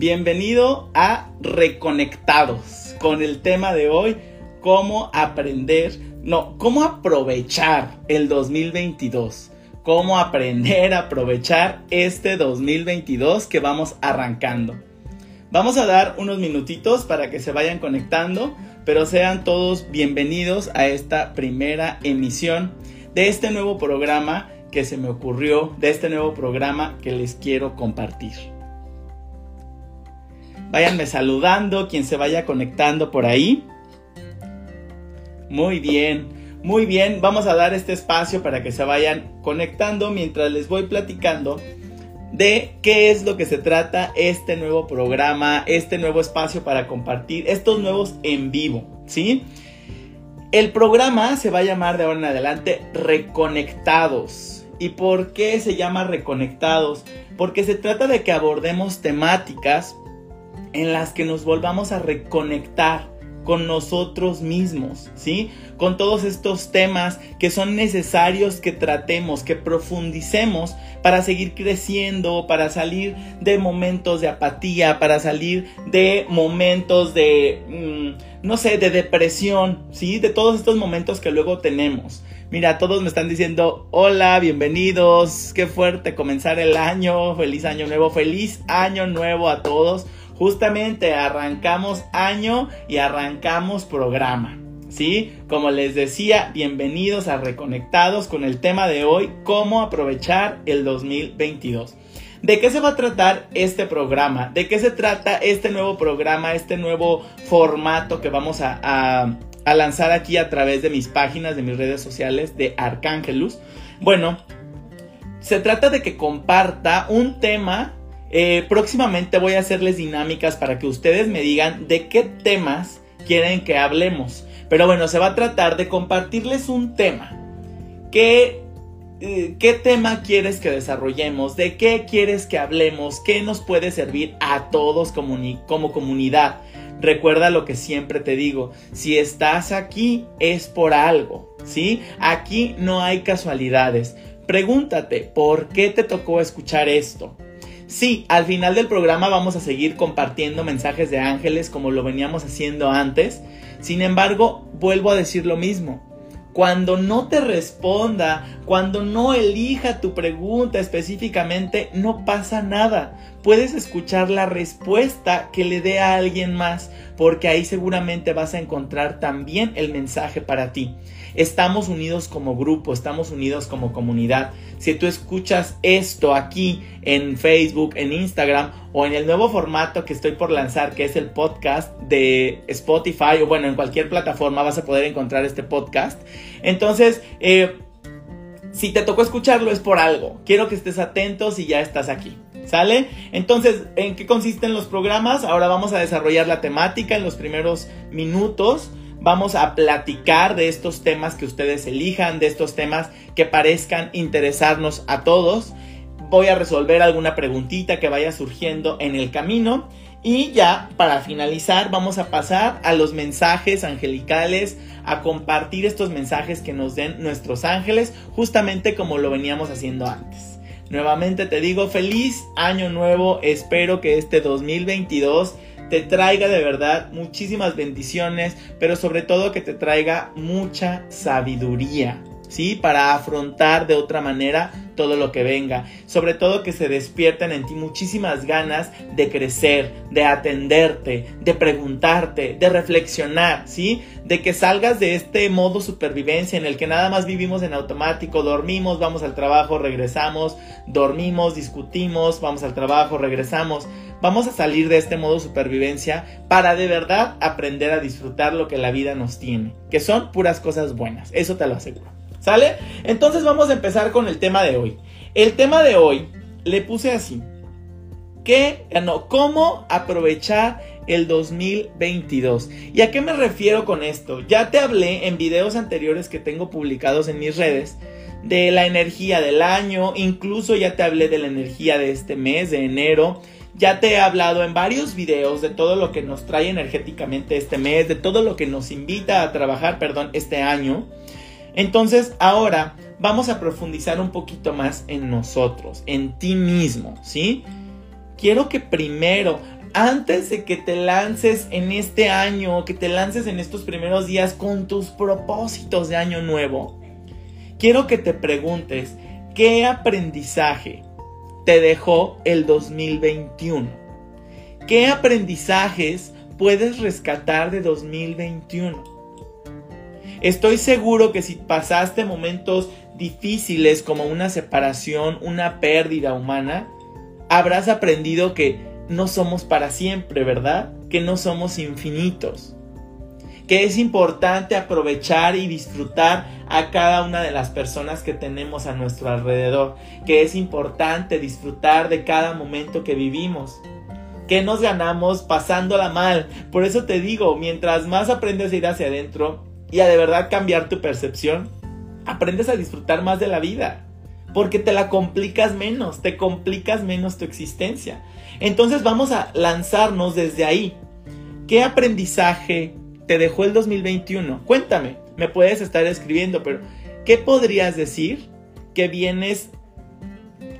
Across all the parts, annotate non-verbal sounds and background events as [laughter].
Bienvenido a Reconectados con el tema de hoy, cómo aprender, no, cómo aprovechar el 2022. Cómo aprender a aprovechar este 2022 que vamos arrancando. Vamos a dar unos minutitos para que se vayan conectando, pero sean todos bienvenidos a esta primera emisión de este nuevo programa que se me ocurrió, de este nuevo programa que les quiero compartir. Váyanme saludando, quien se vaya conectando por ahí. Muy bien, muy bien. Vamos a dar este espacio para que se vayan conectando mientras les voy platicando de qué es lo que se trata este nuevo programa, este nuevo espacio para compartir, estos nuevos en vivo, ¿sí? El programa se va a llamar de ahora en adelante Reconectados. ¿Y por qué se llama Reconectados? Porque se trata de que abordemos temáticas en las que nos volvamos a reconectar con nosotros mismos, ¿sí? Con todos estos temas que son necesarios que tratemos, que profundicemos para seguir creciendo, para salir de momentos de apatía, para salir de momentos de, mm, no sé, de depresión, ¿sí? De todos estos momentos que luego tenemos. Mira, todos me están diciendo, hola, bienvenidos, qué fuerte comenzar el año, feliz año nuevo, feliz año nuevo a todos justamente arrancamos año y arrancamos programa. ¿Sí? Como les decía, bienvenidos a Reconectados con el tema de hoy, cómo aprovechar el 2022. ¿De qué se va a tratar este programa? ¿De qué se trata este nuevo programa, este nuevo formato que vamos a, a lanzar aquí a través de mis páginas, de mis redes sociales de Arcángelus? Bueno, se trata de que comparta un tema eh, próximamente voy a hacerles dinámicas para que ustedes me digan de qué temas quieren que hablemos. Pero bueno, se va a tratar de compartirles un tema. ¿Qué, eh, ¿Qué tema quieres que desarrollemos? ¿De qué quieres que hablemos? ¿Qué nos puede servir a todos como comunidad? Recuerda lo que siempre te digo, si estás aquí es por algo, ¿sí? Aquí no hay casualidades. Pregúntate, ¿por qué te tocó escuchar esto? Sí, al final del programa vamos a seguir compartiendo mensajes de ángeles como lo veníamos haciendo antes. Sin embargo, vuelvo a decir lo mismo. Cuando no te responda, cuando no elija tu pregunta específicamente, no pasa nada. Puedes escuchar la respuesta que le dé a alguien más, porque ahí seguramente vas a encontrar también el mensaje para ti. Estamos unidos como grupo, estamos unidos como comunidad. Si tú escuchas esto aquí en Facebook, en Instagram o en el nuevo formato que estoy por lanzar, que es el podcast de Spotify o bueno, en cualquier plataforma vas a poder encontrar este podcast. Entonces, eh, si te tocó escucharlo es por algo. Quiero que estés atento si ya estás aquí. ¿Sale? Entonces, ¿en qué consisten los programas? Ahora vamos a desarrollar la temática en los primeros minutos. Vamos a platicar de estos temas que ustedes elijan, de estos temas que parezcan interesarnos a todos. Voy a resolver alguna preguntita que vaya surgiendo en el camino. Y ya, para finalizar, vamos a pasar a los mensajes angelicales, a compartir estos mensajes que nos den nuestros ángeles, justamente como lo veníamos haciendo antes. Nuevamente te digo, feliz año nuevo, espero que este 2022 te traiga de verdad muchísimas bendiciones, pero sobre todo que te traiga mucha sabiduría. ¿Sí? Para afrontar de otra manera todo lo que venga. Sobre todo que se despierten en ti muchísimas ganas de crecer, de atenderte, de preguntarte, de reflexionar, ¿sí? De que salgas de este modo supervivencia en el que nada más vivimos en automático, dormimos, vamos al trabajo, regresamos, dormimos, discutimos, vamos al trabajo, regresamos. Vamos a salir de este modo supervivencia para de verdad aprender a disfrutar lo que la vida nos tiene, que son puras cosas buenas, eso te lo aseguro. ¿Sale? Entonces vamos a empezar con el tema de hoy. El tema de hoy le puse así. ¿Qué? No, ¿cómo aprovechar el 2022? ¿Y a qué me refiero con esto? Ya te hablé en videos anteriores que tengo publicados en mis redes de la energía del año, incluso ya te hablé de la energía de este mes, de enero. Ya te he hablado en varios videos de todo lo que nos trae energéticamente este mes, de todo lo que nos invita a trabajar, perdón, este año. Entonces, ahora vamos a profundizar un poquito más en nosotros, en ti mismo, ¿sí? Quiero que primero antes de que te lances en este año, que te lances en estos primeros días con tus propósitos de año nuevo, quiero que te preguntes, ¿qué aprendizaje te dejó el 2021? ¿Qué aprendizajes puedes rescatar de 2021? Estoy seguro que si pasaste momentos difíciles como una separación, una pérdida humana, habrás aprendido que no somos para siempre, ¿verdad? Que no somos infinitos. Que es importante aprovechar y disfrutar a cada una de las personas que tenemos a nuestro alrededor. Que es importante disfrutar de cada momento que vivimos. Que nos ganamos pasándola mal. Por eso te digo, mientras más aprendes a ir hacia adentro, y a de verdad cambiar tu percepción, aprendes a disfrutar más de la vida. Porque te la complicas menos, te complicas menos tu existencia. Entonces vamos a lanzarnos desde ahí. ¿Qué aprendizaje te dejó el 2021? Cuéntame, me puedes estar escribiendo, pero ¿qué podrías decir que vienes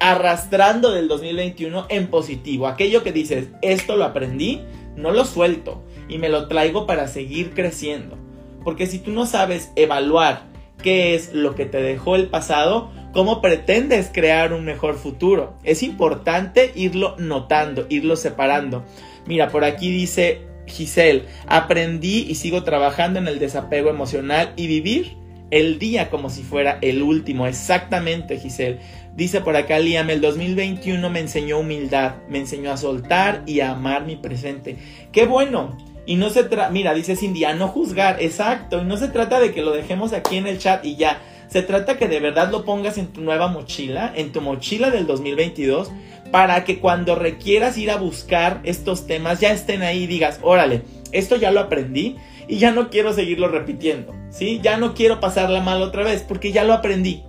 arrastrando del 2021 en positivo? Aquello que dices, esto lo aprendí, no lo suelto y me lo traigo para seguir creciendo. Porque si tú no sabes evaluar qué es lo que te dejó el pasado, ¿cómo pretendes crear un mejor futuro? Es importante irlo notando, irlo separando. Mira, por aquí dice Giselle, aprendí y sigo trabajando en el desapego emocional y vivir el día como si fuera el último. Exactamente, Giselle. Dice por acá Liam, el 2021 me enseñó humildad, me enseñó a soltar y a amar mi presente. Qué bueno, y no se trata, mira, dice Cindy, a no juzgar, exacto, y no se trata de que lo dejemos aquí en el chat y ya. Se trata que de verdad lo pongas en tu nueva mochila, en tu mochila del 2022, para que cuando requieras ir a buscar estos temas ya estén ahí y digas, órale, esto ya lo aprendí y ya no quiero seguirlo repitiendo, ¿sí? Ya no quiero pasarla mal otra vez porque ya lo aprendí.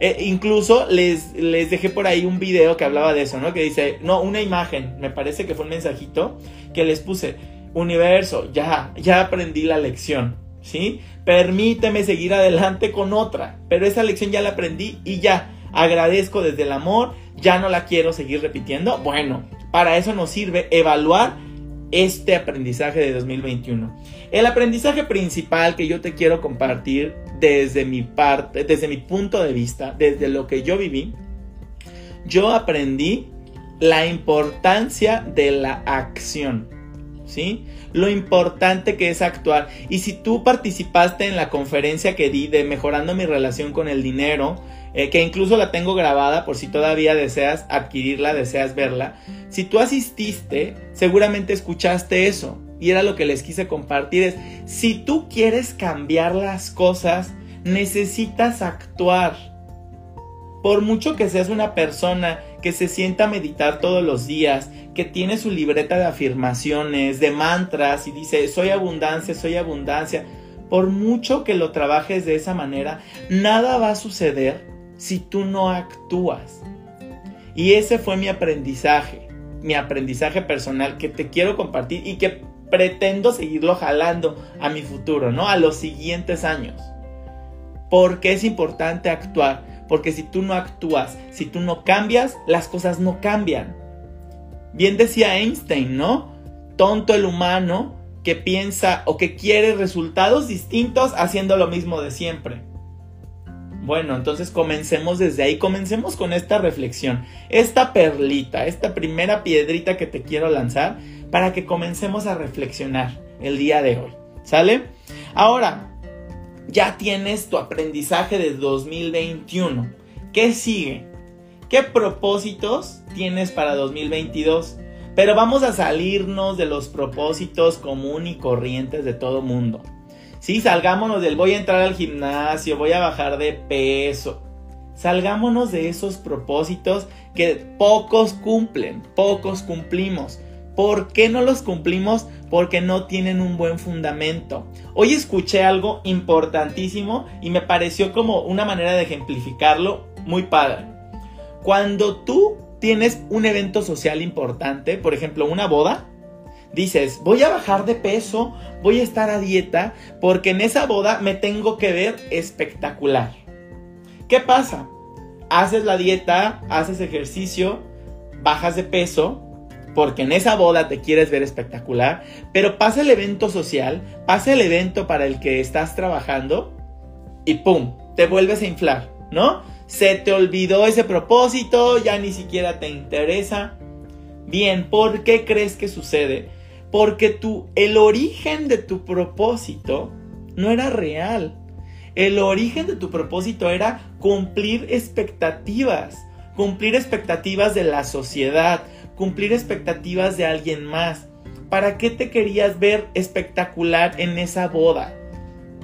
E incluso les, les dejé por ahí un video que hablaba de eso, ¿no? Que dice, no, una imagen, me parece que fue un mensajito que les puse universo, ya, ya aprendí la lección, ¿sí? Permíteme seguir adelante con otra, pero esa lección ya la aprendí y ya, agradezco desde el amor, ya no la quiero seguir repitiendo. Bueno, para eso nos sirve evaluar este aprendizaje de 2021. El aprendizaje principal que yo te quiero compartir desde mi parte, desde mi punto de vista, desde lo que yo viví, yo aprendí la importancia de la acción. ¿Sí? Lo importante que es actuar. Y si tú participaste en la conferencia que di de mejorando mi relación con el dinero, eh, que incluso la tengo grabada por si todavía deseas adquirirla, deseas verla, si tú asististe, seguramente escuchaste eso. Y era lo que les quise compartir, es, si tú quieres cambiar las cosas, necesitas actuar por mucho que seas una persona que se sienta a meditar todos los días, que tiene su libreta de afirmaciones, de mantras y dice, soy abundancia, soy abundancia, por mucho que lo trabajes de esa manera, nada va a suceder si tú no actúas. Y ese fue mi aprendizaje, mi aprendizaje personal que te quiero compartir y que pretendo seguirlo jalando a mi futuro, ¿no? A los siguientes años. Porque es importante actuar porque si tú no actúas, si tú no cambias, las cosas no cambian. Bien decía Einstein, ¿no? Tonto el humano que piensa o que quiere resultados distintos haciendo lo mismo de siempre. Bueno, entonces comencemos desde ahí, comencemos con esta reflexión, esta perlita, esta primera piedrita que te quiero lanzar para que comencemos a reflexionar el día de hoy. ¿Sale? Ahora, ya tienes tu aprendizaje de 2021. ¿Qué sigue? ¿Qué propósitos tienes para 2022? Pero vamos a salirnos de los propósitos común y corrientes de todo mundo. Sí, salgámonos del voy a entrar al gimnasio, voy a bajar de peso. Salgámonos de esos propósitos que pocos cumplen, pocos cumplimos. ¿Por qué no los cumplimos? Porque no tienen un buen fundamento. Hoy escuché algo importantísimo y me pareció como una manera de ejemplificarlo muy padre. Cuando tú tienes un evento social importante, por ejemplo una boda, dices, voy a bajar de peso, voy a estar a dieta, porque en esa boda me tengo que ver espectacular. ¿Qué pasa? Haces la dieta, haces ejercicio, bajas de peso, porque en esa boda te quieres ver espectacular, pero pasa el evento social, pasa el evento para el que estás trabajando y ¡pum! Te vuelves a inflar, ¿no? Se te olvidó ese propósito, ya ni siquiera te interesa. Bien, ¿por qué crees que sucede? Porque tú, el origen de tu propósito no era real. El origen de tu propósito era cumplir expectativas, cumplir expectativas de la sociedad, cumplir expectativas de alguien más. ¿Para qué te querías ver espectacular en esa boda?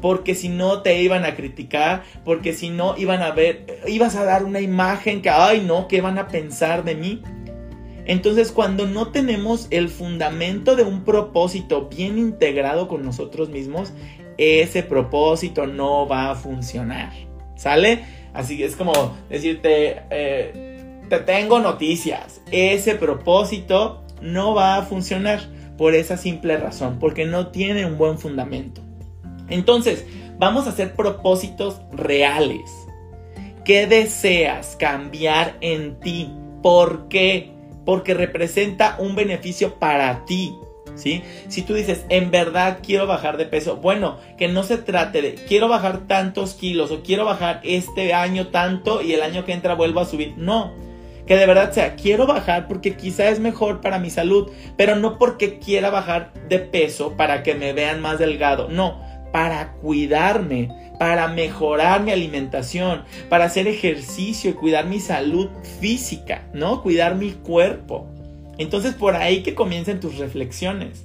Porque si no te iban a criticar, porque si no iban a ver, ibas a dar una imagen que, ay no, ¿qué van a pensar de mí? Entonces cuando no tenemos el fundamento de un propósito bien integrado con nosotros mismos, ese propósito no va a funcionar. ¿Sale? Así es como decirte, eh, te tengo noticias. Ese propósito no va a funcionar por esa simple razón, porque no tiene un buen fundamento. Entonces, vamos a hacer propósitos reales. ¿Qué deseas cambiar en ti? ¿Por qué? Porque representa un beneficio para ti. Si tú dices, en verdad quiero bajar de peso, bueno, que no se trate de quiero bajar tantos kilos o quiero bajar este año tanto y el año que entra vuelvo a subir. No, que de verdad sea, quiero bajar porque quizá es mejor para mi salud, pero no porque quiera bajar de peso para que me vean más delgado, no, para cuidarme, para mejorar mi alimentación, para hacer ejercicio y cuidar mi salud física, ¿no? Cuidar mi cuerpo. Entonces por ahí que comiencen tus reflexiones.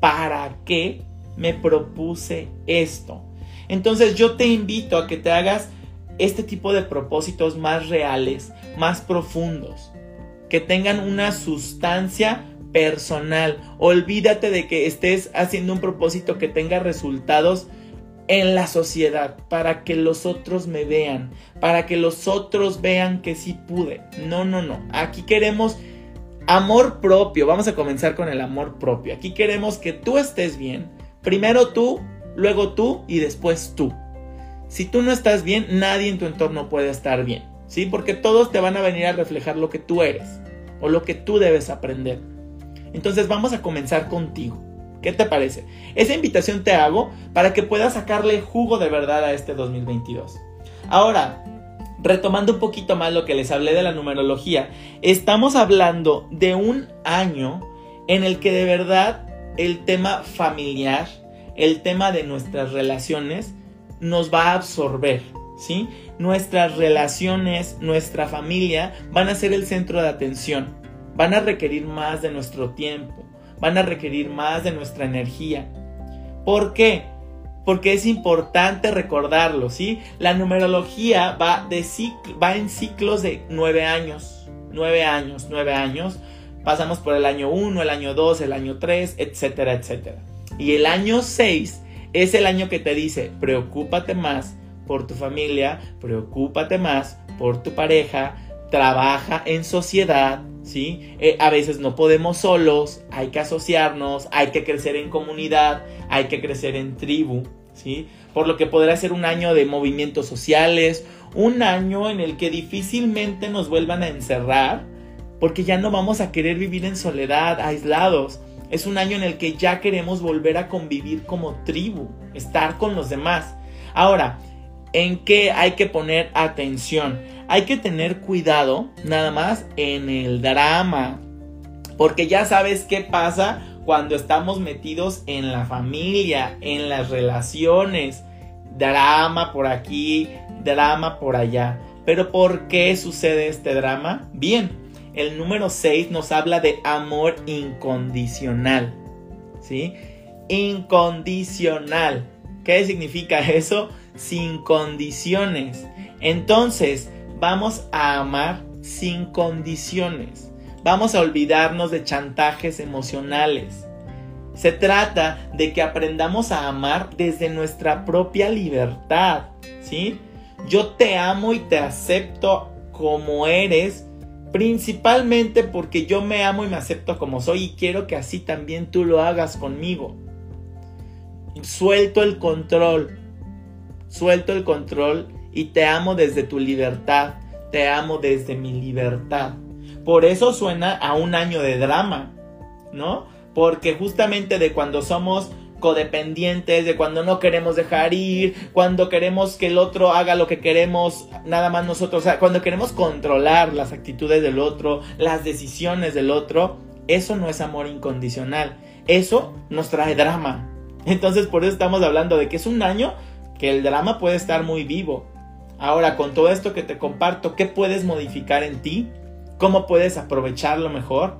¿Para qué me propuse esto? Entonces yo te invito a que te hagas este tipo de propósitos más reales, más profundos, que tengan una sustancia personal. Olvídate de que estés haciendo un propósito que tenga resultados en la sociedad, para que los otros me vean, para que los otros vean que sí pude. No, no, no. Aquí queremos Amor propio, vamos a comenzar con el amor propio. Aquí queremos que tú estés bien. Primero tú, luego tú y después tú. Si tú no estás bien, nadie en tu entorno puede estar bien. ¿Sí? Porque todos te van a venir a reflejar lo que tú eres o lo que tú debes aprender. Entonces vamos a comenzar contigo. ¿Qué te parece? Esa invitación te hago para que puedas sacarle jugo de verdad a este 2022. Ahora, retomando un poquito más lo que les hablé de la numerología, estamos hablando de un año en el que de verdad el tema familiar, el tema de nuestras relaciones nos va a absorber, ¿sí? Nuestras relaciones, nuestra familia van a ser el centro de atención, van a requerir más de nuestro tiempo, van a requerir más de nuestra energía. ¿Por qué? porque es importante recordarlo, ¿sí? La numerología va, de va en ciclos de nueve años, nueve años, nueve años. Pasamos por el año 1, el año 2, el año 3, etcétera, etcétera. Y el año 6 es el año que te dice, preocúpate más por tu familia, preocúpate más por tu pareja, trabaja en sociedad, ¿sí? Eh, a veces no podemos solos, hay que asociarnos, hay que crecer en comunidad, hay que crecer en tribu, ¿sí? Por lo que podrá ser un año de movimientos sociales, un año en el que difícilmente nos vuelvan a encerrar, porque ya no vamos a querer vivir en soledad, aislados. Es un año en el que ya queremos volver a convivir como tribu, estar con los demás. Ahora, ¿en qué hay que poner atención? hay que tener cuidado nada más en el drama. Porque ya sabes qué pasa cuando estamos metidos en la familia, en las relaciones. Drama por aquí, drama por allá. Pero ¿por qué sucede este drama? Bien, el número 6 nos habla de amor incondicional. ¿Sí? Incondicional. ¿Qué significa eso? Sin condiciones. Entonces, vamos a amar sin condiciones. Vamos a olvidarnos de chantajes emocionales. Se trata de que aprendamos a amar desde nuestra propia libertad, ¿sí? Yo te amo y te acepto como eres, principalmente porque yo me amo y me acepto como soy y quiero que así también tú lo hagas conmigo. Suelto el control, suelto el control y te amo desde tu libertad, te amo desde mi libertad. Por eso suena a un año de drama, ¿no? Porque justamente de cuando somos codependientes, de cuando no queremos dejar ir, cuando queremos que el otro haga lo que queremos, nada más nosotros, o sea, cuando queremos controlar las actitudes del otro, las decisiones del otro, eso no es amor incondicional, eso nos trae drama. Entonces por eso estamos hablando de que es un año que el drama puede estar muy vivo. Ahora, con todo esto que te comparto, ¿qué puedes modificar en ti? ¿Cómo puedes aprovecharlo mejor?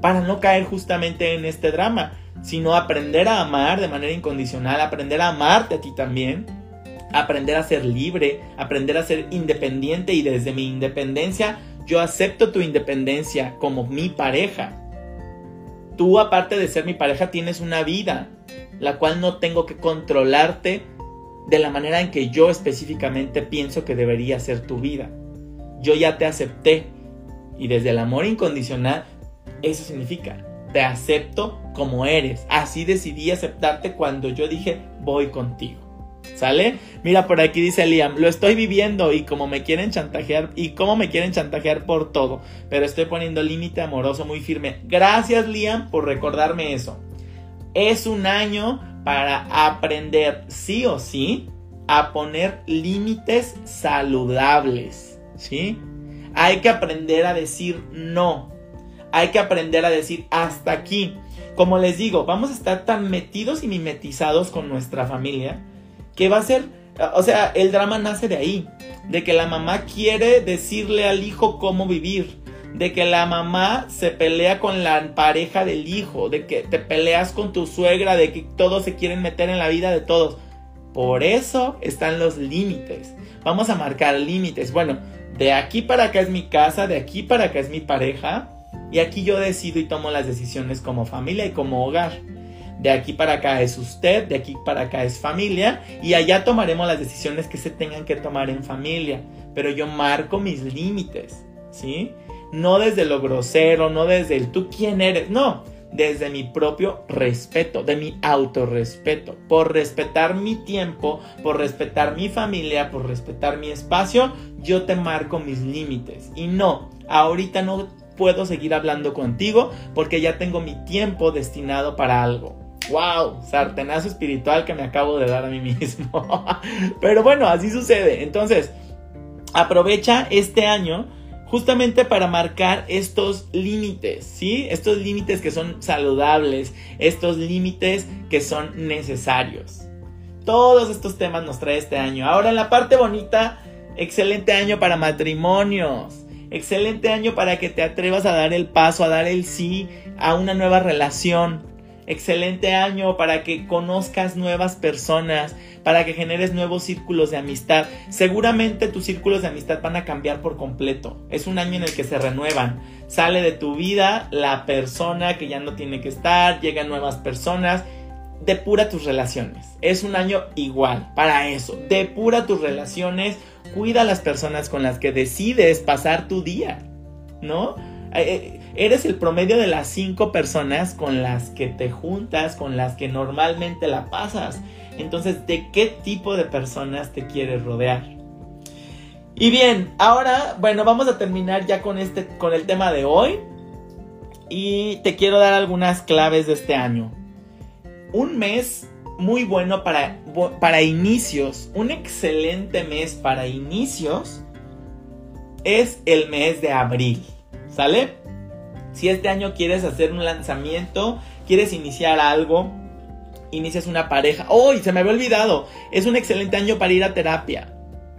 Para no caer justamente en este drama sino aprender a amar de manera incondicional, aprender a amarte a ti también, aprender a ser libre, aprender a ser independiente y desde mi independencia yo acepto tu independencia como mi pareja. Tú aparte de ser mi pareja tienes una vida, la cual no tengo que controlarte de la manera en que yo específicamente pienso que debería ser tu vida. Yo ya te acepté y desde el amor incondicional eso significa te acepto como eres. Así decidí aceptarte cuando yo dije voy contigo. ¿Sale? Mira, por aquí dice Liam, lo estoy viviendo y como me quieren chantajear y como me quieren chantajear por todo, pero estoy poniendo límite amoroso muy firme. Gracias Liam por recordarme eso. Es un año para aprender sí o sí a poner límites saludables, ¿sí? Hay que aprender a decir no hay que aprender a decir hasta aquí. Como les digo, vamos a estar tan metidos y mimetizados con nuestra familia que va a ser, o sea, el drama nace de ahí, de que la mamá quiere decirle al hijo cómo vivir, de que la mamá se pelea con la pareja del hijo, de que te peleas con tu suegra, de que todos se quieren meter en la vida de todos. Por eso están los límites. Vamos a marcar límites. Bueno, de aquí para acá es mi casa, de aquí para acá es mi pareja. Y aquí yo decido y tomo las decisiones como familia y como hogar. De aquí para acá es usted, de aquí para acá es familia y allá tomaremos las decisiones que se tengan que tomar en familia. Pero yo marco mis límites, ¿sí? No desde lo grosero, no desde el tú quién eres, no, desde mi propio respeto, de mi autorrespeto, por respetar mi tiempo, por respetar mi familia, por respetar mi espacio, yo te marco mis límites. Y no, ahorita no puedo seguir hablando contigo porque ya tengo mi tiempo destinado para algo. ¡Wow! Sartenazo espiritual que me acabo de dar a mí mismo. [laughs] Pero bueno, así sucede. Entonces, aprovecha este año justamente para marcar estos límites, ¿sí? Estos límites que son saludables, estos límites que son necesarios. Todos estos temas nos trae este año. Ahora en la parte bonita, excelente año para matrimonios. Excelente año para que te atrevas a dar el paso, a dar el sí a una nueva relación. Excelente año para que conozcas nuevas personas, para que generes nuevos círculos de amistad. Seguramente tus círculos de amistad van a cambiar por completo. Es un año en el que se renuevan. Sale de tu vida la persona que ya no tiene que estar, llegan nuevas personas. Depura tus relaciones. Es un año igual para eso. Depura tus relaciones Cuida a las personas con las que decides pasar tu día, ¿no? Eh, eh, eres el promedio de las cinco personas con las que te juntas, con las que normalmente la pasas. Entonces, ¿de qué tipo de personas te quieres rodear? Y bien, ahora, bueno, vamos a terminar ya con este, con el tema de hoy. Y te quiero dar algunas claves de este año. Un mes muy bueno para, para inicios, un excelente mes para inicios es el mes de abril, ¿sale? Si este año quieres hacer un lanzamiento, quieres iniciar algo, inicias una pareja, ¡oh! Se me había olvidado, es un excelente año para ir a terapia.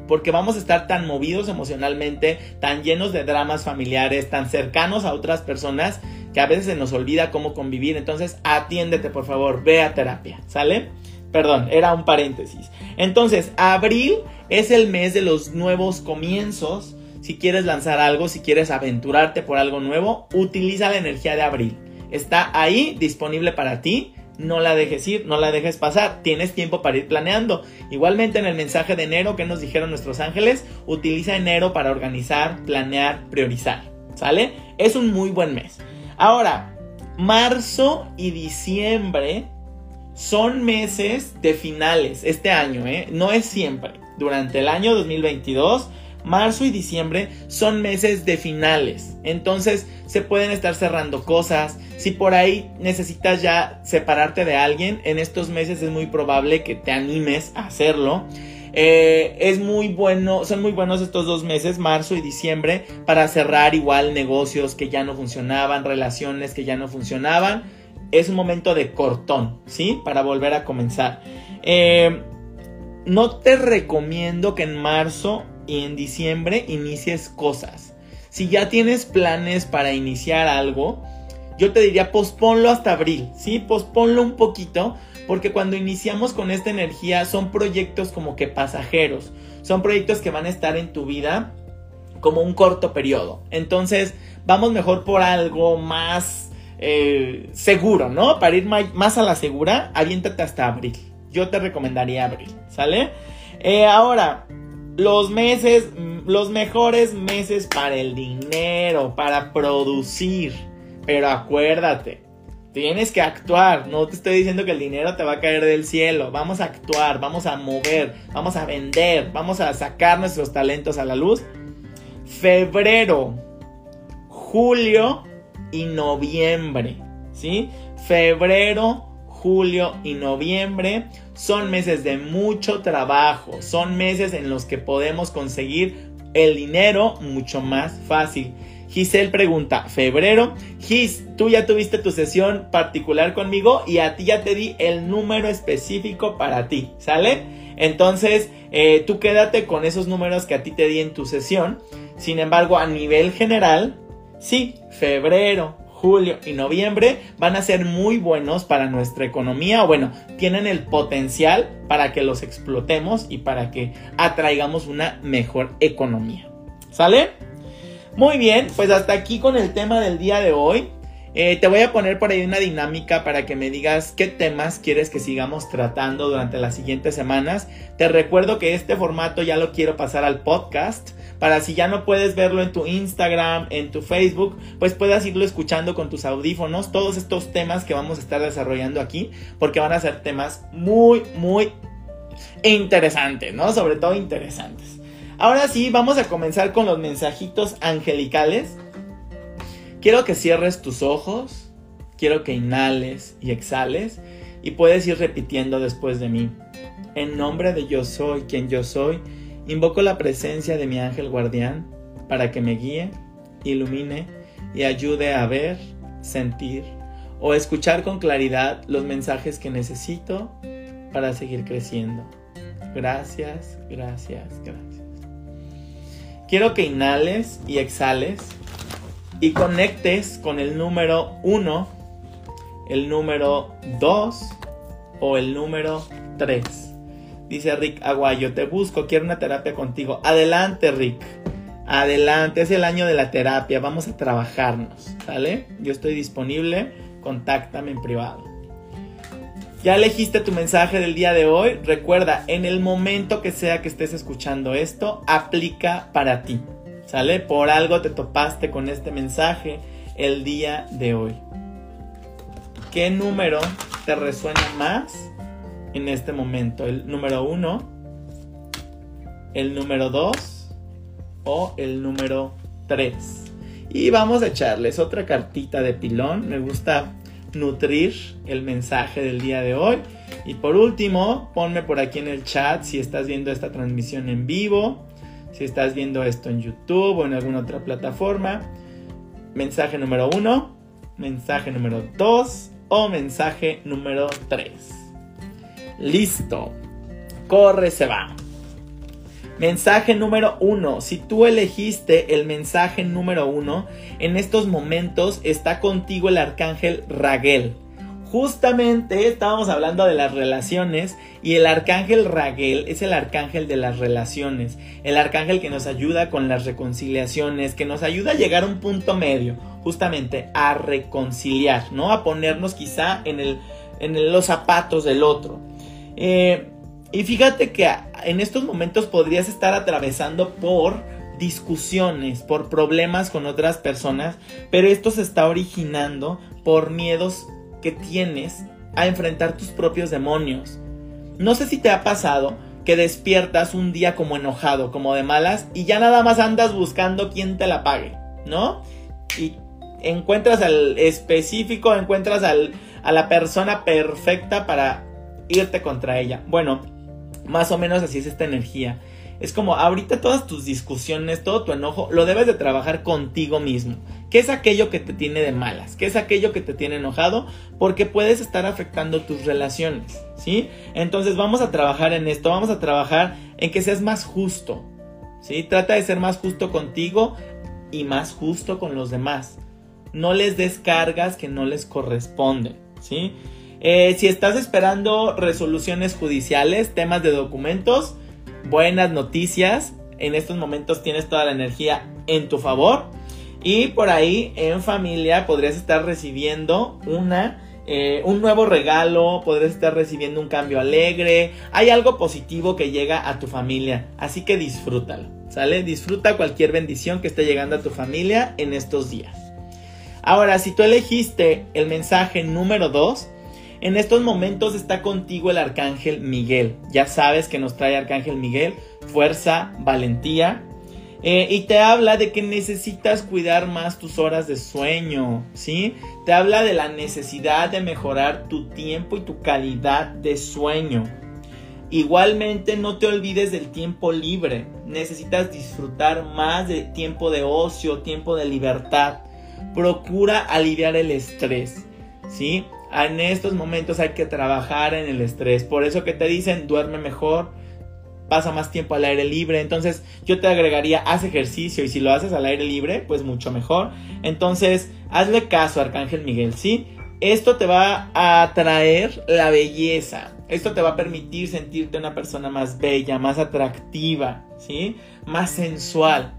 Porque vamos a estar tan movidos emocionalmente, tan llenos de dramas familiares, tan cercanos a otras personas, que a veces se nos olvida cómo convivir. Entonces, atiéndete, por favor, ve a terapia, ¿sale? Perdón, era un paréntesis. Entonces, abril es el mes de los nuevos comienzos. Si quieres lanzar algo, si quieres aventurarte por algo nuevo, utiliza la energía de abril. Está ahí disponible para ti. No la dejes ir, no la dejes pasar. Tienes tiempo para ir planeando. Igualmente en el mensaje de enero que nos dijeron nuestros ángeles, utiliza enero para organizar, planear, priorizar. ¿Sale? Es un muy buen mes. Ahora, marzo y diciembre son meses de finales este año, ¿eh? No es siempre. Durante el año 2022, Marzo y diciembre son meses de finales, entonces se pueden estar cerrando cosas. Si por ahí necesitas ya separarte de alguien, en estos meses es muy probable que te animes a hacerlo. Eh, es muy bueno, son muy buenos estos dos meses, marzo y diciembre, para cerrar igual negocios que ya no funcionaban, relaciones que ya no funcionaban. Es un momento de cortón, ¿sí? Para volver a comenzar. Eh, no te recomiendo que en marzo y en diciembre inicies cosas. Si ya tienes planes para iniciar algo, yo te diría posponlo hasta abril, ¿sí? Posponlo un poquito porque cuando iniciamos con esta energía son proyectos como que pasajeros, son proyectos que van a estar en tu vida como un corto periodo. Entonces, vamos mejor por algo más eh, seguro, ¿no? Para ir más a la segura, aviéntate hasta abril. Yo te recomendaría abril, ¿sale? Eh, ahora, los meses, los mejores meses para el dinero, para producir. Pero acuérdate, Tienes que actuar, no te estoy diciendo que el dinero te va a caer del cielo. Vamos a actuar, vamos a mover, vamos a vender, vamos a sacar nuestros talentos a la luz. Febrero, julio y noviembre, ¿sí? Febrero, julio y noviembre son meses de mucho trabajo, son meses en los que podemos conseguir el dinero mucho más fácil. Giselle pregunta, febrero, Gis, tú ya tuviste tu sesión particular conmigo y a ti ya te di el número específico para ti, ¿sale? Entonces, eh, tú quédate con esos números que a ti te di en tu sesión. Sin embargo, a nivel general, sí, febrero, julio y noviembre van a ser muy buenos para nuestra economía bueno, tienen el potencial para que los explotemos y para que atraigamos una mejor economía. ¿Sale? Muy bien, pues hasta aquí con el tema del día de hoy. Eh, te voy a poner por ahí una dinámica para que me digas qué temas quieres que sigamos tratando durante las siguientes semanas. Te recuerdo que este formato ya lo quiero pasar al podcast para si ya no puedes verlo en tu Instagram, en tu Facebook, pues puedas irlo escuchando con tus audífonos, todos estos temas que vamos a estar desarrollando aquí, porque van a ser temas muy, muy interesantes, ¿no? Sobre todo interesantes. Ahora sí, vamos a comenzar con los mensajitos angelicales. Quiero que cierres tus ojos, quiero que inhales y exhales y puedes ir repitiendo después de mí. En nombre de yo soy quien yo soy, invoco la presencia de mi ángel guardián para que me guíe, ilumine y ayude a ver, sentir o escuchar con claridad los mensajes que necesito para seguir creciendo. Gracias, gracias, gracias. Quiero que inhales y exhales y conectes con el número 1, el número 2 o el número 3. Dice Rick Aguayo, te busco, quiero una terapia contigo. Adelante, Rick. Adelante, es el año de la terapia, vamos a trabajarnos, ¿sale? Yo estoy disponible, contáctame en privado. Ya elegiste tu mensaje del día de hoy. Recuerda, en el momento que sea que estés escuchando esto, aplica para ti. ¿Sale? Por algo te topaste con este mensaje el día de hoy. ¿Qué número te resuena más en este momento? ¿El número 1? ¿El número 2? ¿O el número 3? Y vamos a echarles otra cartita de pilón. Me gusta nutrir el mensaje del día de hoy. Y por último, ponme por aquí en el chat si estás viendo esta transmisión en vivo, si estás viendo esto en YouTube o en alguna otra plataforma. Mensaje número uno, mensaje número dos o mensaje número tres. Listo. Corre, se va. Mensaje número uno. Si tú elegiste el mensaje número uno, en estos momentos está contigo el arcángel Raguel. Justamente estábamos hablando de las relaciones y el arcángel Raguel es el arcángel de las relaciones, el arcángel que nos ayuda con las reconciliaciones, que nos ayuda a llegar a un punto medio, justamente a reconciliar, ¿no? A ponernos quizá en, el, en los zapatos del otro. Eh, y fíjate que en estos momentos podrías estar atravesando por discusiones, por problemas con otras personas, pero esto se está originando por miedos que tienes a enfrentar tus propios demonios. No sé si te ha pasado que despiertas un día como enojado, como de malas, y ya nada más andas buscando quién te la pague, ¿no? Y encuentras al específico, encuentras al, a la persona perfecta para irte contra ella. Bueno, más o menos así es esta energía. Es como ahorita todas tus discusiones, todo tu enojo, lo debes de trabajar contigo mismo. ¿Qué es aquello que te tiene de malas? ¿Qué es aquello que te tiene enojado? Porque puedes estar afectando tus relaciones, ¿sí? Entonces vamos a trabajar en esto, vamos a trabajar en que seas más justo, ¿sí? Trata de ser más justo contigo y más justo con los demás. No les des cargas que no les corresponden, ¿sí? Eh, si estás esperando resoluciones judiciales, temas de documentos, buenas noticias. En estos momentos tienes toda la energía en tu favor. Y por ahí en familia podrías estar recibiendo una, eh, un nuevo regalo, podrías estar recibiendo un cambio alegre. Hay algo positivo que llega a tu familia. Así que disfrútalo. ¿Sale? Disfruta cualquier bendición que esté llegando a tu familia en estos días. Ahora, si tú elegiste el mensaje número 2, en estos momentos está contigo el arcángel Miguel. Ya sabes que nos trae arcángel Miguel fuerza, valentía. Eh, y te habla de que necesitas cuidar más tus horas de sueño, ¿sí? Te habla de la necesidad de mejorar tu tiempo y tu calidad de sueño. Igualmente no te olvides del tiempo libre. Necesitas disfrutar más de tiempo de ocio, tiempo de libertad. Procura aliviar el estrés, ¿sí? en estos momentos hay que trabajar en el estrés. Por eso que te dicen duerme mejor, pasa más tiempo al aire libre. Entonces yo te agregaría, haz ejercicio y si lo haces al aire libre, pues mucho mejor. Entonces hazle caso, Arcángel Miguel, ¿sí? Esto te va a traer la belleza. Esto te va a permitir sentirte una persona más bella, más atractiva, ¿sí? Más sensual.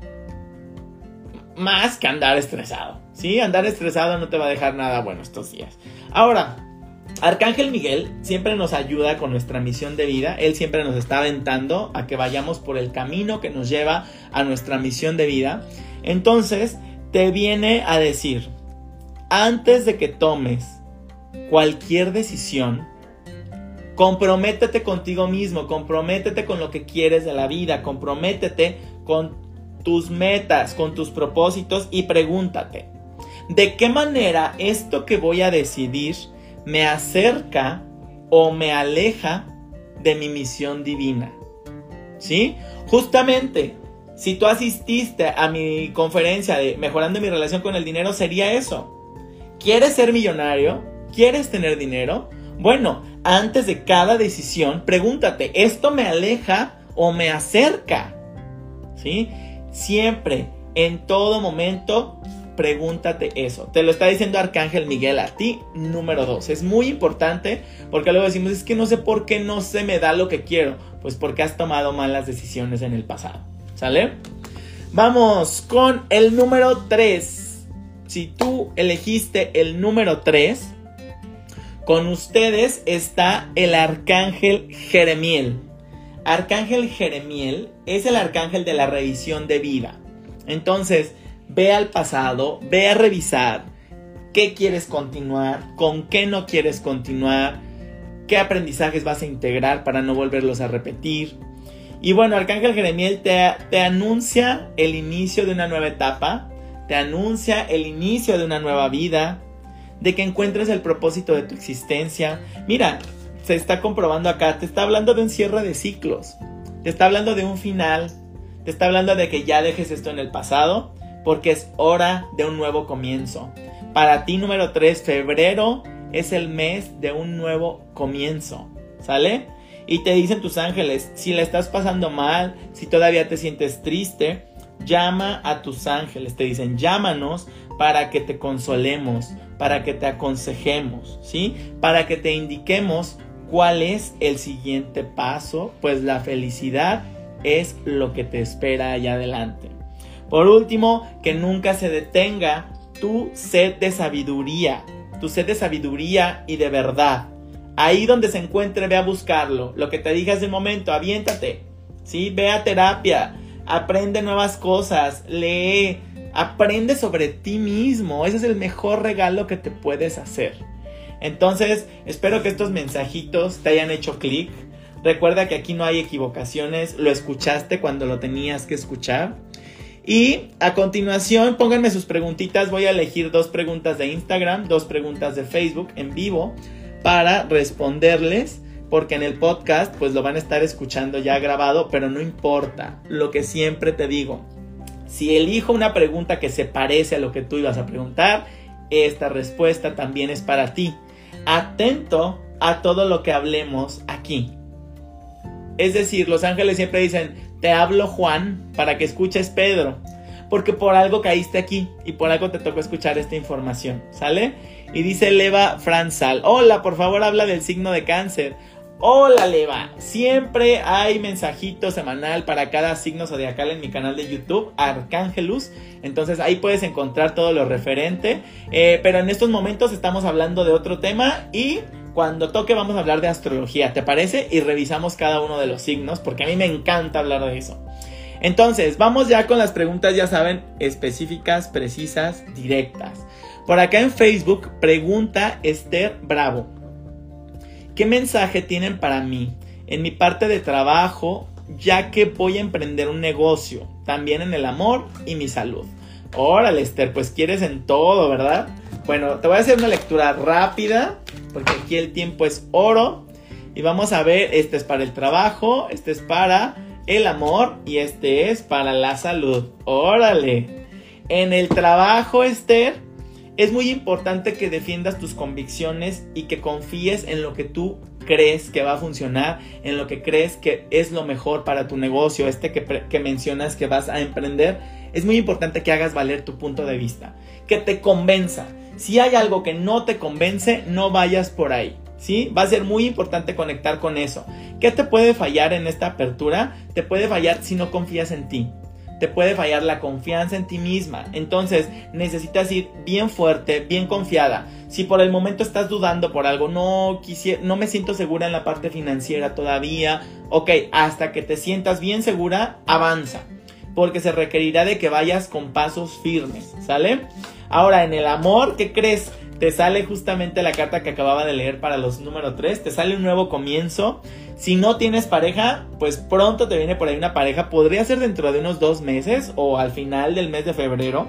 Más que andar estresado. ¿sí? Andar estresado no te va a dejar nada bueno estos días. Ahora, Arcángel Miguel siempre nos ayuda con nuestra misión de vida. Él siempre nos está aventando a que vayamos por el camino que nos lleva a nuestra misión de vida. Entonces, te viene a decir, antes de que tomes cualquier decisión, comprométete contigo mismo, comprométete con lo que quieres de la vida, comprométete con tus metas, con tus propósitos y pregúntate, ¿De qué manera esto que voy a decidir me acerca o me aleja de mi misión divina? ¿Sí? Justamente, si tú asististe a mi conferencia de mejorando mi relación con el dinero, sería eso. ¿Quieres ser millonario? ¿Quieres tener dinero? Bueno, antes de cada decisión, pregúntate, ¿esto me aleja o me acerca? ¿Sí? Siempre, en todo momento, pregúntate eso. Te lo está diciendo Arcángel Miguel a ti, número dos. Es muy importante porque luego decimos, es que no sé por qué no se me da lo que quiero. Pues porque has tomado malas decisiones en el pasado. ¿Sale? Vamos con el número 3. Si tú elegiste el número 3, con ustedes está el arcángel Jeremiel. Arcángel Jeremiel es el arcángel de la revisión de vida. Entonces, ve al pasado, ve a revisar qué quieres continuar, con qué no quieres continuar, qué aprendizajes vas a integrar para no volverlos a repetir. Y bueno, Arcángel Jeremiel te, te anuncia el inicio de una nueva etapa, te anuncia el inicio de una nueva vida, de que encuentres el propósito de tu existencia. Mira, se está comprobando acá, te está hablando de un cierre de ciclos, te está hablando de un final, te está hablando de que ya dejes esto en el pasado porque es hora de un nuevo comienzo. Para ti número 3, febrero es el mes de un nuevo comienzo, ¿sale? Y te dicen tus ángeles, si le estás pasando mal, si todavía te sientes triste, llama a tus ángeles, te dicen, llámanos para que te consolemos, para que te aconsejemos, ¿sí? Para que te indiquemos cuál es el siguiente paso, pues la felicidad es lo que te espera allá adelante. Por último, que nunca se detenga tu sed de sabiduría, tu sed de sabiduría y de verdad. Ahí donde se encuentre, ve a buscarlo. Lo que te hace un momento, aviéntate. ¿sí? Ve a terapia, aprende nuevas cosas, lee, aprende sobre ti mismo. Ese es el mejor regalo que te puedes hacer. Entonces, espero que estos mensajitos te hayan hecho clic. Recuerda que aquí no hay equivocaciones, lo escuchaste cuando lo tenías que escuchar. Y a continuación, pónganme sus preguntitas. Voy a elegir dos preguntas de Instagram, dos preguntas de Facebook en vivo para responderles. Porque en el podcast pues lo van a estar escuchando ya grabado, pero no importa. Lo que siempre te digo, si elijo una pregunta que se parece a lo que tú ibas a preguntar, esta respuesta también es para ti. Atento a todo lo que hablemos aquí. Es decir, los ángeles siempre dicen, te hablo Juan para que escuches Pedro, porque por algo caíste aquí y por algo te tocó escuchar esta información, ¿sale? Y dice Leva Franzal, hola, por favor habla del signo de cáncer. Hola Leva, siempre hay mensajito semanal para cada signo zodiacal en mi canal de YouTube, Arcángelus. Entonces ahí puedes encontrar todo lo referente. Eh, pero en estos momentos estamos hablando de otro tema y cuando toque vamos a hablar de astrología, ¿te parece? Y revisamos cada uno de los signos porque a mí me encanta hablar de eso. Entonces, vamos ya con las preguntas, ya saben, específicas, precisas, directas. Por acá en Facebook, pregunta Esther Bravo. ¿Qué mensaje tienen para mí en mi parte de trabajo, ya que voy a emprender un negocio, también en el amor y mi salud? Órale, Esther, pues quieres en todo, ¿verdad? Bueno, te voy a hacer una lectura rápida, porque aquí el tiempo es oro. Y vamos a ver, este es para el trabajo, este es para el amor y este es para la salud. Órale. En el trabajo, Esther, es muy importante que defiendas tus convicciones y que confíes en lo que tú crees que va a funcionar, en lo que crees que es lo mejor para tu negocio, este que, mencionas que vas a emprender. Es muy importante que hagas valer tu punto de vista, que te convenza. Si hay algo que no te convence, no vayas por ahí. ¿Sí? Va a ser muy importante conectar con eso. ¿Qué te puede fallar en esta apertura? Te puede fallar si no confías en ti te puede fallar la confianza en ti misma. Entonces necesitas ir bien fuerte, bien confiada. Si por el momento estás dudando por algo, no quisiera, no me siento segura en la parte financiera todavía. Ok, hasta que te sientas bien segura, avanza. Porque se requerirá de que vayas con pasos firmes, ¿sale? Ahora, en el amor, ¿qué crees? Te sale justamente la carta que acababa de leer para los número 3. Te sale un nuevo comienzo si no tienes pareja, pues pronto te viene por ahí una pareja. Podría ser dentro de unos dos meses o al final del mes de febrero.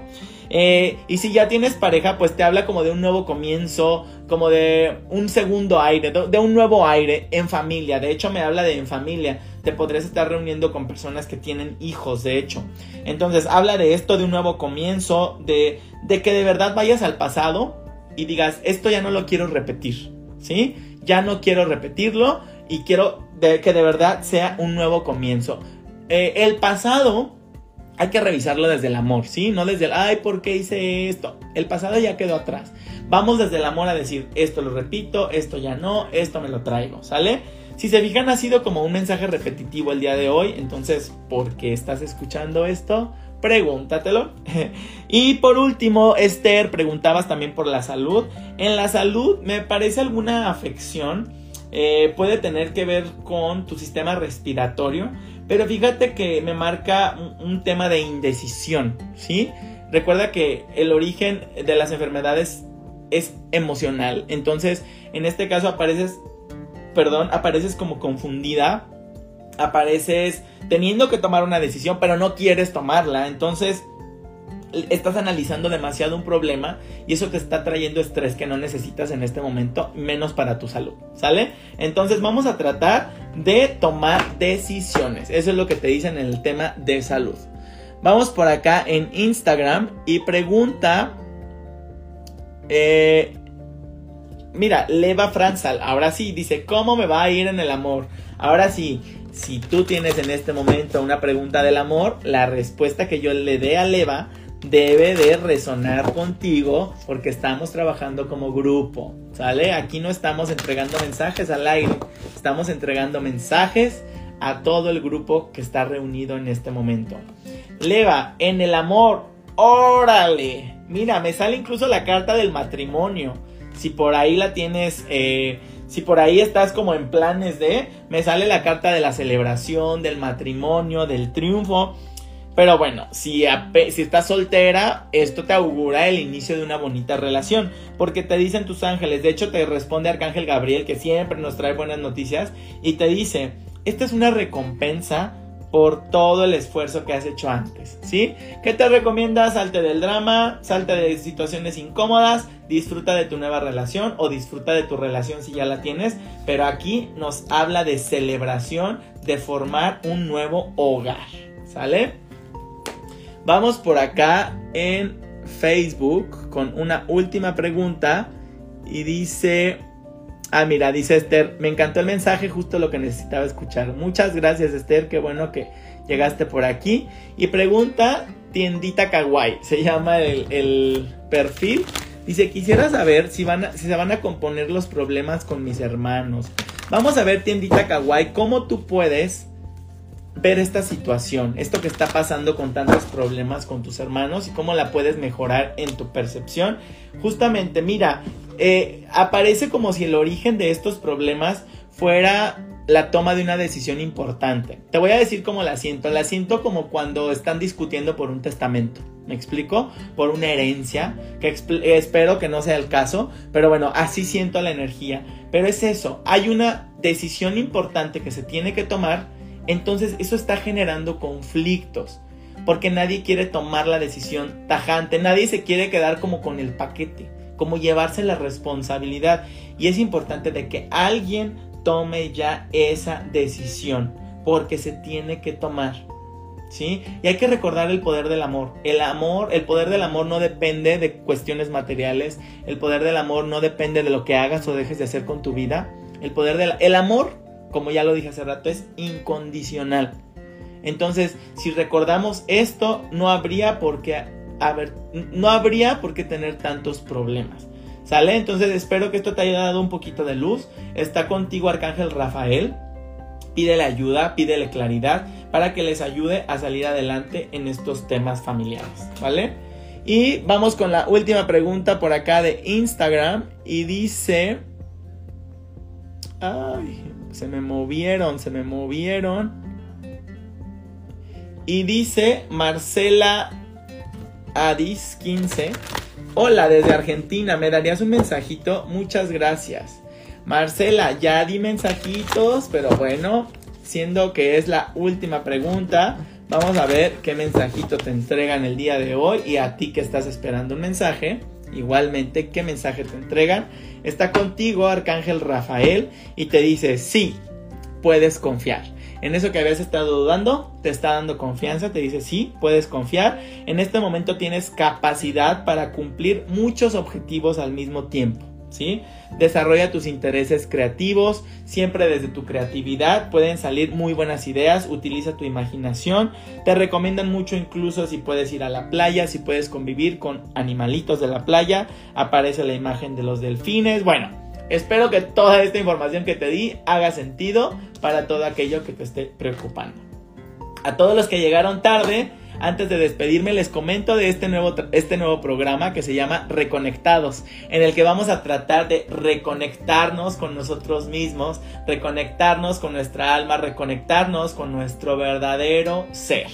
Eh, y si ya tienes pareja, pues te habla como de un nuevo comienzo, como de un segundo aire, de un nuevo aire en familia. De hecho, me habla de en familia. Te podrías estar reuniendo con personas que tienen hijos, de hecho. Entonces, habla de esto, de un nuevo comienzo, de, de que de verdad vayas al pasado y digas, esto ya no lo quiero repetir, ¿sí? Ya no quiero repetirlo y quiero que de verdad sea un nuevo comienzo. Eh, el pasado hay que revisarlo desde el amor, ¿sí? No desde el, ay, ¿por qué hice esto? El pasado ya quedó atrás. Vamos desde el amor a decir, esto lo repito, esto ya no, esto me lo traigo, ¿sale? Si se fijan, ha sido como un mensaje repetitivo el día de hoy, entonces, ¿por qué estás escuchando esto? Pregúntatelo. [laughs] y por último, Esther, preguntabas también por la salud. En la salud, me parece alguna afección eh, puede tener que ver con tu sistema respiratorio, pero fíjate que me marca un, tema de indecisión, ¿sí? Recuerda que el origen de las enfermedades es emocional, entonces en este caso apareces, perdón, apareces como confundida, apareces teniendo que tomar una decisión, pero no quieres tomarla, entonces estás analizando demasiado un problema y eso te está trayendo estrés que no necesitas en este momento, menos para tu salud, ¿sale? Entonces vamos a tratar de tomar decisiones. Eso es lo que te dicen en el tema de salud. Vamos por acá en Instagram y pregunta... Eh, mira, Leva Franzal, ahora sí, dice, ¿cómo me va a ir en el amor? Ahora sí, si tú tienes en este momento una pregunta del amor, la respuesta que yo le dé a Leva debe de resonar contigo porque estamos trabajando como grupo, ¿sale? Aquí no estamos entregando mensajes al aire, estamos entregando mensajes a todo el grupo que está reunido en este momento. Leva, en el amor, órale. Mira, me sale incluso la carta del matrimonio. Si por ahí la tienes, eh, si por ahí estás como en planes de, me sale la carta de la celebración, del matrimonio, del triunfo. Pero bueno, si, si estás soltera, esto te augura el inicio de una bonita relación. Porque te dicen tus ángeles, de hecho te responde Arcángel Gabriel, que siempre nos trae buenas noticias, y te dice, esta es una recompensa por todo el esfuerzo que has hecho antes, ¿sí? ¿Qué te recomienda? Salte del drama, salte de situaciones incómodas, disfruta de tu nueva relación o disfruta de tu relación si ya la tienes, pero aquí nos habla de celebración, de formar un nuevo hogar, ¿sale? Vamos por acá en Facebook con una última pregunta y dice, ah mira, dice Esther, me encantó el mensaje, justo lo que necesitaba escuchar. Muchas gracias Esther, qué bueno que llegaste por aquí. Y pregunta, tiendita kawaii, se llama el, perfil. Dice, quisiera saber si, van si se van a componer los problemas con mis hermanos. Vamos a ver, tiendita kawaii, cómo tú puedes ver esta situación, esto que está pasando con tantos problemas con tus hermanos y cómo la puedes mejorar en tu percepción. Justamente, mira, eh, aparece como si el origen de estos problemas fuera la toma de una decisión importante. Te voy a decir cómo la siento. La siento como cuando están discutiendo por un testamento. ¿Me explico? Por una herencia, que espero que no sea el caso, pero bueno, así siento la energía. Pero es eso, hay una decisión importante que se tiene que tomar entonces eso está generando conflictos, porque nadie quiere tomar la decisión tajante, nadie se quiere quedar como con el paquete, como llevarse la responsabilidad. Y es importante de que alguien tome ya esa decisión, porque se tiene que tomar. ¿Sí? Y hay que recordar el poder del amor. El amor, el poder del amor no depende de cuestiones materiales. El poder del amor no depende de lo que hagas o dejes de hacer con tu vida. El poder del el amor como ya lo dije hace rato, es incondicional. Entonces, si recordamos esto, no habría por qué, no habría por qué tener tantos problemas. ¿Sale? Entonces espero que esto te haya dado un poquito de luz. Está contigo Arcángel Rafael. Pídele ayuda, pídele claridad para que les ayude a salir adelante en estos temas familiares. ¿Vale? Y vamos con la última pregunta por acá de Instagram. Y dice... Ay, se me movieron, se me movieron. Y dice Marcela Adis 15. Hola desde Argentina, ¿me darías un mensajito? Muchas gracias. Marcela, ya di mensajitos, pero bueno, siendo que es la última pregunta, vamos a ver qué mensajito te entregan el día de hoy y a ti que estás esperando un mensaje. Igualmente, ¿qué mensaje te entregan? Está contigo Arcángel Rafael y te dice, sí, puedes confiar. En eso que habías estado dudando, te está dando confianza, te dice, sí, puedes confiar. En este momento tienes capacidad para cumplir muchos objetivos al mismo tiempo. Desarrolla tus intereses creativos, siempre desde tu creatividad pueden salir muy buenas ideas, utiliza tu imaginación, te recomiendan mucho incluso si puedes ir a la playa, si puedes convivir con animalitos de la playa, aparece la imagen de los delfines, bueno, espero que toda esta información que te di haga sentido para todo aquello que te esté preocupando. A todos los que llegaron tarde, antes de despedirme les comento de este nuevo, este nuevo programa que se llama Reconectados, en el que vamos a tratar de reconectarnos con nosotros mismos, reconectarnos con nuestra alma, reconectarnos con nuestro verdadero ser.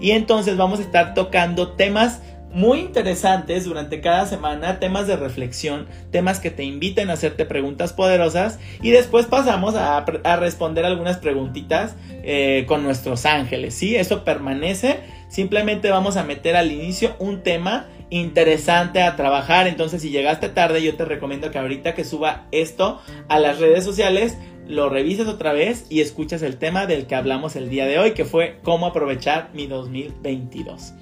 Y entonces vamos a estar tocando temas muy interesantes durante cada semana, temas de reflexión, temas que te inviten a hacerte preguntas poderosas y después pasamos a, responder algunas preguntitas eh, con nuestros ángeles, ¿sí? Eso permanece Simplemente vamos a meter al inicio un tema interesante a trabajar. Entonces, si llegaste tarde, yo te recomiendo que ahorita que suba esto a las redes sociales, lo revises otra vez y escuchas el tema del que hablamos el día de hoy, que fue cómo aprovechar mi 2022.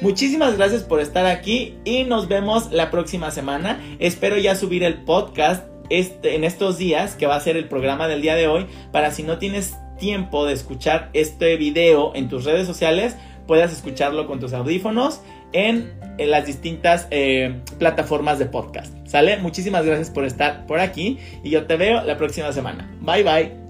Muchísimas gracias por estar aquí y nos vemos la próxima semana. Espero ya subir el podcast este, en estos días, que va a ser el programa del día de hoy, para si no tienes tiempo de escuchar este video en tus redes sociales, puedas escucharlo con tus audífonos en, las distintas eh, plataformas de podcast. ¿Sale? Muchísimas gracias por estar por aquí y yo te veo la próxima semana. Bye bye.